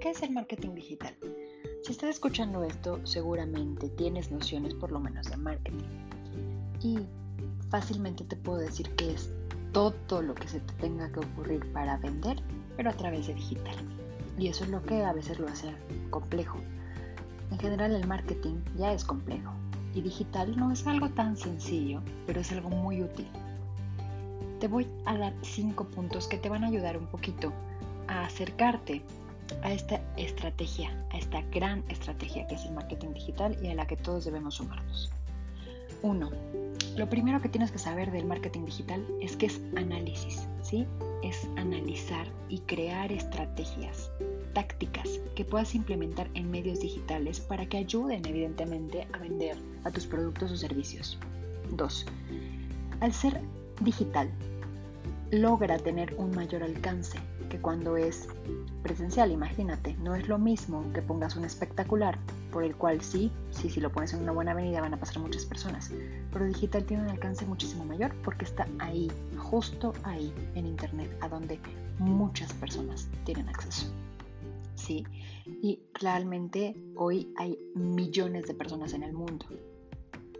¿qué es el marketing digital? Si estás escuchando esto, seguramente tienes nociones por lo menos de marketing. Y fácilmente te puedo decir que es todo lo que se te tenga que ocurrir para vender, pero a través de digital. Y eso es lo que a veces lo hace complejo. En general el marketing ya es complejo y digital no es algo tan sencillo, pero es algo muy útil. Te voy a dar cinco puntos que te van a ayudar un poquito a acercarte a esta estrategia, a esta gran estrategia que es el marketing digital y a la que todos debemos sumarnos. Uno, Lo primero que tienes que saber del marketing digital es que es análisis, ¿sí? Es analizar y crear estrategias, tácticas que puedas implementar en medios digitales para que ayuden evidentemente a vender a tus productos o servicios. 2. Al ser digital, logra tener un mayor alcance que cuando es presencial, imagínate, no es lo mismo que pongas un espectacular, por el cual sí, sí, si lo pones en una buena avenida van a pasar muchas personas, pero digital tiene un alcance muchísimo mayor porque está ahí, justo ahí en Internet, a donde muchas personas tienen acceso. Sí, y realmente hoy hay millones de personas en el mundo,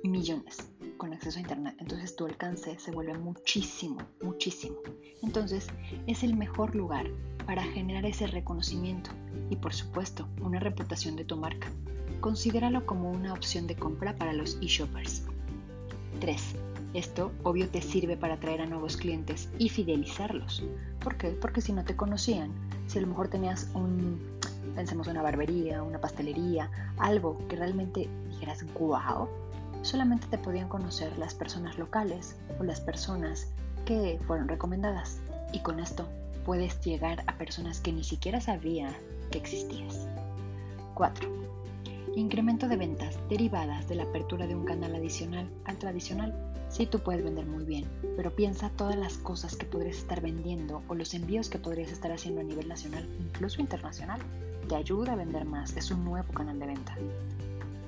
millones con acceso a Internet. Entonces tu alcance se vuelve muchísimo, muchísimo. Entonces es el mejor lugar para generar ese reconocimiento y por supuesto una reputación de tu marca. Considéralo como una opción de compra para los e-shoppers. 3. Esto obvio te sirve para atraer a nuevos clientes y fidelizarlos. ¿Por qué? Porque si no te conocían, si a lo mejor tenías un, pensemos una barbería, una pastelería, algo que realmente dijeras, wow, solamente te podían conocer las personas locales o las personas que fueron recomendadas. Y con esto puedes llegar a personas que ni siquiera sabían que existías. 4. Incremento de ventas derivadas de la apertura de un canal adicional al tradicional. Sí, tú puedes vender muy bien, pero piensa todas las cosas que podrías estar vendiendo o los envíos que podrías estar haciendo a nivel nacional, incluso internacional. Te ayuda a vender más, es un nuevo canal de venta.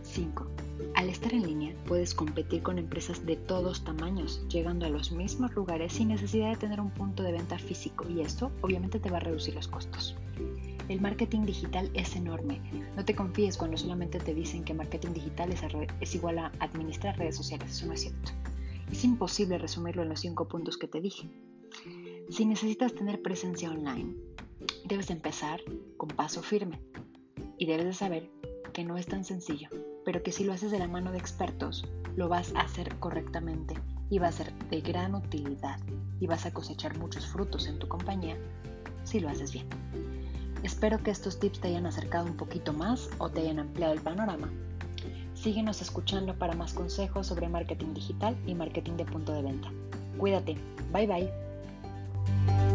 5. Al estar en línea puedes competir con empresas de todos tamaños, llegando a los mismos lugares sin necesidad de tener un punto de venta físico y esto obviamente te va a reducir los costos. El marketing digital es enorme. No te confíes cuando solamente te dicen que marketing digital es, igual a administrar redes sociales. Eso no es cierto. Es imposible resumirlo en los cinco puntos que te dije. Si necesitas tener presencia online, debes empezar con paso firme y debes de saber que no es tan sencillo pero que si lo haces de la mano de expertos, lo vas a hacer correctamente y va a ser de gran utilidad y vas a cosechar muchos frutos en tu compañía si lo haces bien. Espero que estos tips te hayan acercado un poquito más o te hayan ampliado el panorama. Síguenos escuchando para más consejos sobre marketing digital y marketing de punto de venta. Cuídate. Bye bye.